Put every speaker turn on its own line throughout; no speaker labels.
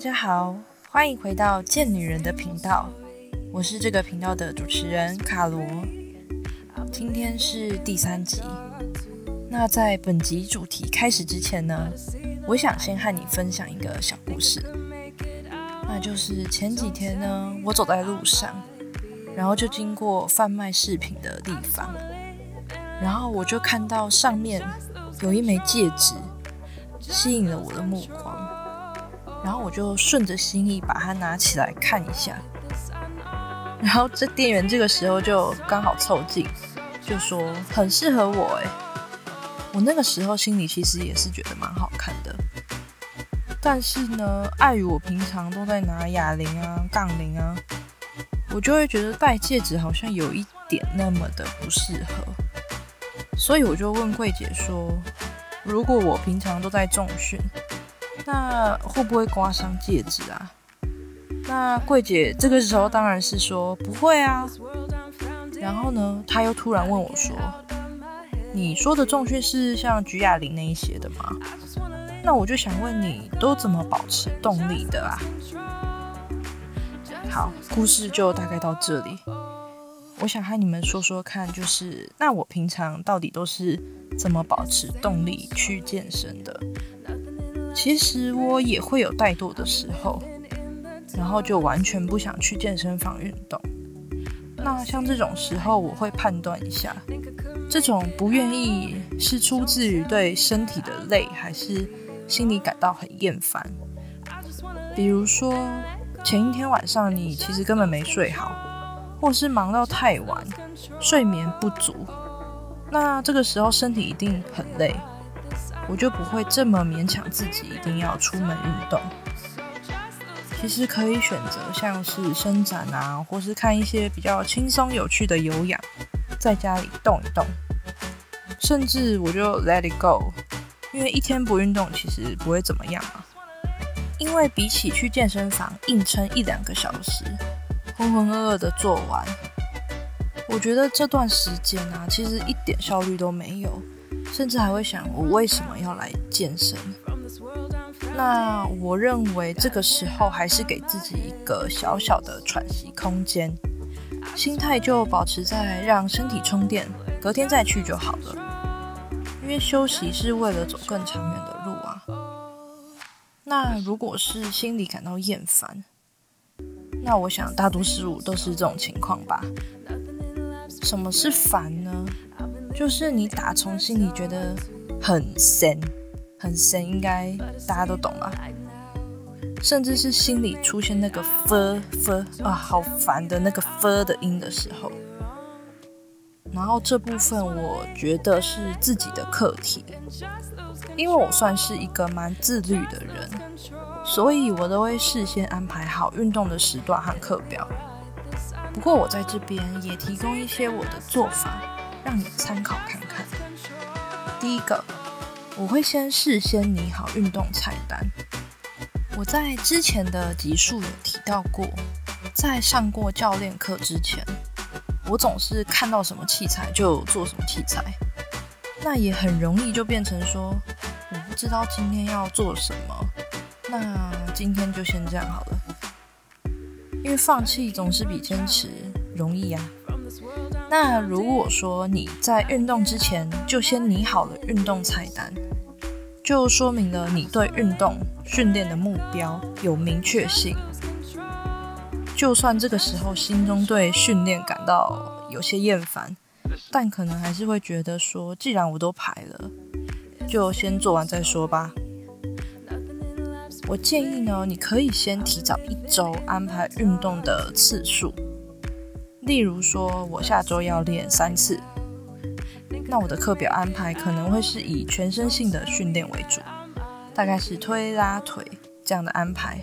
大家好，欢迎回到贱女人的频道，我是这个频道的主持人卡罗。今天是第三集。那在本集主题开始之前呢，我想先和你分享一个小故事。那就是前几天呢，我走在路上，然后就经过贩卖饰品的地方，然后我就看到上面有一枚戒指，吸引了我的目光。然后我就顺着心意把它拿起来看一下，然后这店员这个时候就刚好凑近，就说很适合我哎。我那个时候心里其实也是觉得蛮好看的，但是呢，碍于我平常都在拿哑铃啊、杠铃啊，我就会觉得戴戒指好像有一点那么的不适合，所以我就问柜姐说，如果我平常都在重训。那会不会刮伤戒指啊？那柜姐这个时候当然是说不会啊。然后呢，她又突然问我说：“你说的重训是像举哑铃那一些的吗？”那我就想问你，都怎么保持动力的啊？好，故事就大概到这里。我想和你们说说看，就是那我平常到底都是怎么保持动力去健身的？其实我也会有怠惰的时候，然后就完全不想去健身房运动。那像这种时候，我会判断一下，这种不愿意是出自于对身体的累，还是心里感到很厌烦。比如说前一天晚上你其实根本没睡好，或是忙到太晚，睡眠不足，那这个时候身体一定很累。我就不会这么勉强自己一定要出门运动。其实可以选择像是伸展啊，或是看一些比较轻松有趣的有氧，在家里动一动。甚至我就 let it go，因为一天不运动其实不会怎么样啊。因为比起去健身房硬撑一两个小时，浑浑噩噩的做完，我觉得这段时间啊，其实一点效率都没有。甚至还会想，我为什么要来健身？那我认为这个时候还是给自己一个小小的喘息空间，心态就保持在让身体充电，隔天再去就好了。因为休息是为了走更长远的路啊。那如果是心里感到厌烦，那我想大多数都是这种情况吧。什么是烦呢？就是你打从心里觉得很神，很神，应该大家都懂吧？甚至是心里出现那个 f f 啊，好烦的那个 f 的音的时候，然后这部分我觉得是自己的课题，因为我算是一个蛮自律的人，所以我都会事先安排好运动的时段和课表。不过我在这边也提供一些我的做法。让你参考看看。第一个，我会先事先拟好运动菜单。我在之前的集数有提到过，在上过教练课之前，我总是看到什么器材就做什么器材，那也很容易就变成说，我不知道今天要做什么，那今天就先这样好了。因为放弃总是比坚持容易呀。那如果说你在运动之前就先拟好了运动菜单，就说明了你对运动训练的目标有明确性。就算这个时候心中对训练感到有些厌烦，但可能还是会觉得说，既然我都排了，就先做完再说吧。我建议呢，你可以先提早一周安排运动的次数。例如说，我下周要练三次，那我的课表安排可能会是以全身性的训练为主，大概是推拉腿这样的安排。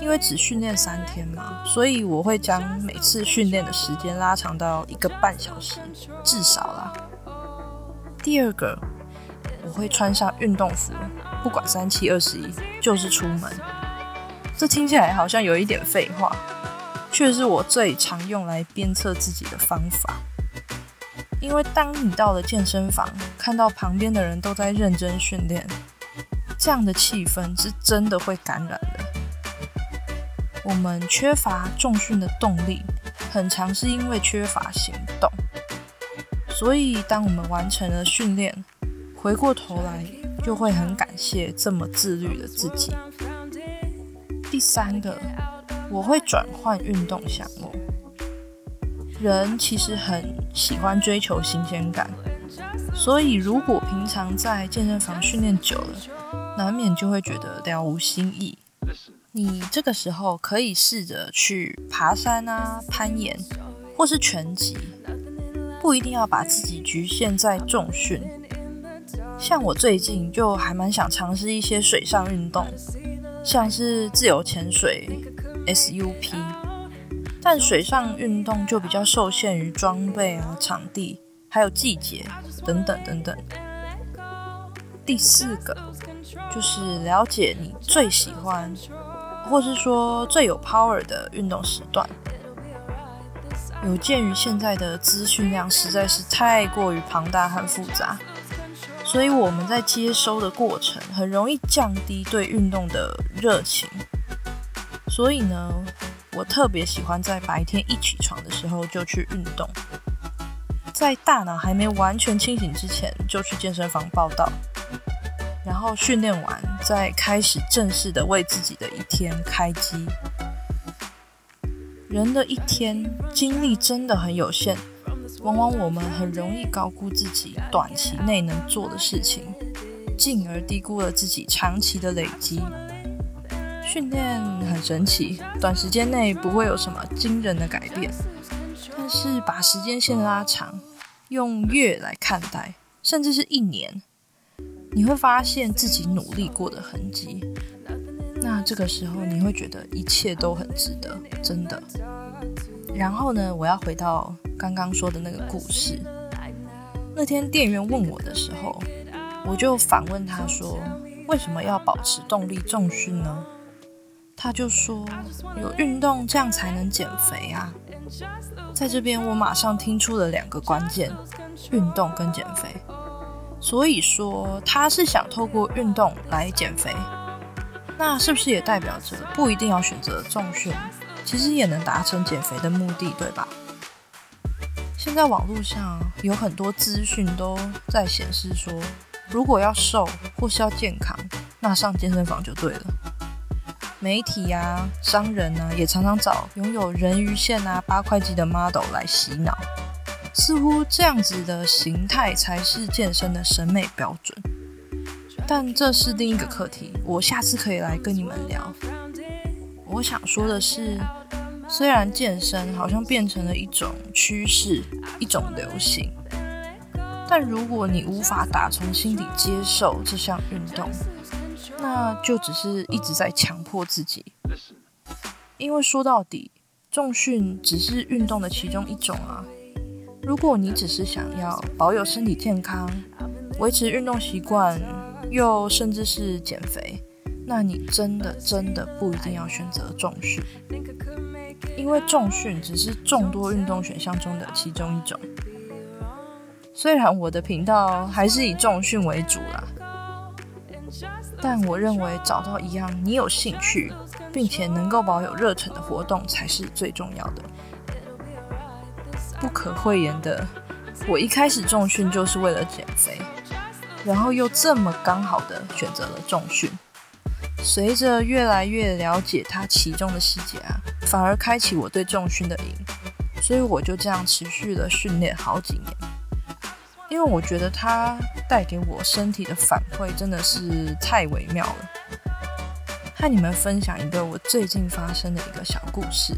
因为只训练三天嘛，所以我会将每次训练的时间拉长到一个半小时，至少啦。第二个，我会穿上运动服，不管三七二十一，就是出门。这听起来好像有一点废话。却是我最常用来鞭策自己的方法，因为当你到了健身房，看到旁边的人都在认真训练，这样的气氛是真的会感染的。我们缺乏重训的动力，很常是因为缺乏行动。所以，当我们完成了训练，回过头来就会很感谢这么自律的自己。第三个，我会转换运动项目。人其实很喜欢追求新鲜感，所以如果平常在健身房训练久了，难免就会觉得了无新意。你这个时候可以试着去爬山啊、攀岩，或是拳击，不一定要把自己局限在重训。像我最近就还蛮想尝试一些水上运动，像是自由潜水 （SUP），但水上运动就比较受限于装备啊、场地，还有季节等等等等。第四个就是了解你最喜欢。或是说最有 power 的运动时段，有鉴于现在的资讯量实在是太过于庞大和复杂，所以我们在接收的过程很容易降低对运动的热情。所以呢，我特别喜欢在白天一起床的时候就去运动，在大脑还没完全清醒之前就去健身房报道。然后训练完，再开始正式的为自己的一天开机。人的一天精力真的很有限，往往我们很容易高估自己短期内能做的事情，进而低估了自己长期的累积。训练很神奇，短时间内不会有什么惊人的改变，但是把时间线拉长，用月来看待，甚至是一年。你会发现自己努力过的痕迹，那这个时候你会觉得一切都很值得，真的。然后呢，我要回到刚刚说的那个故事。那天店员问我的时候，我就反问他说：“为什么要保持动力重训呢？”他就说：“有运动，这样才能减肥啊。”在这边，我马上听出了两个关键：运动跟减肥。所以说他是想透过运动来减肥，那是不是也代表着不一定要选择重训，其实也能达成减肥的目的，对吧？现在网络上有很多资讯都在显示说，如果要瘦或是要健康，那上健身房就对了。媒体啊、商人呢，也常常找拥有人鱼线啊、八块肌的 model 来洗脑。似乎这样子的形态才是健身的审美标准，但这是另一个课题，我下次可以来跟你们聊。我想说的是，虽然健身好像变成了一种趋势、一种流行，但如果你无法打从心底接受这项运动，那就只是一直在强迫自己。因为说到底，重训只是运动的其中一种啊。如果你只是想要保有身体健康、维持运动习惯，又甚至是减肥，那你真的真的不一定要选择重训，因为重训只是众多运动选项中的其中一种。虽然我的频道还是以重训为主啦，但我认为找到一样你有兴趣，并且能够保有热忱的活动才是最重要的。不可讳言的，我一开始重训就是为了减肥，然后又这么刚好的选择了重训。随着越来越了解它其中的细节啊，反而开启我对重训的瘾，所以我就这样持续的训练好几年。因为我觉得它带给我身体的反馈真的是太微妙了。和你们分享一个我最近发生的一个小故事。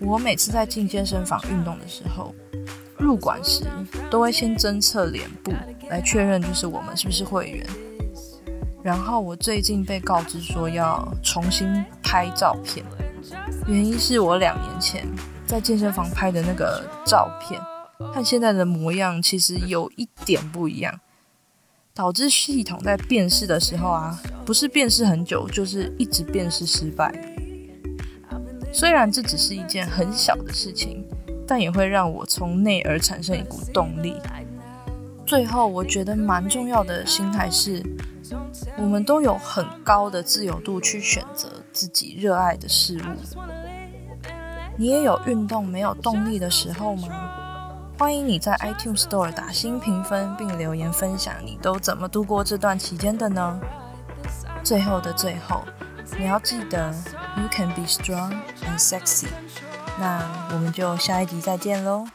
我每次在进健身房运动的时候，入馆时都会先侦测脸部来确认，就是我们是不是会员。然后我最近被告知说要重新拍照片，原因是我两年前在健身房拍的那个照片和现在的模样其实有一点不一样，导致系统在辨识的时候啊，不是辨识很久，就是一直辨识失败。虽然这只是一件很小的事情，但也会让我从内而产生一股动力。最后，我觉得蛮重要的心态是，我们都有很高的自由度去选择自己热爱的事物。你也有运动没有动力的时候吗？欢迎你在 iTunes Store 打新评分，并留言分享你都怎么度过这段期间的呢？最后的最后，你要记得，You can be strong and sexy。那我们就下一集再见喽。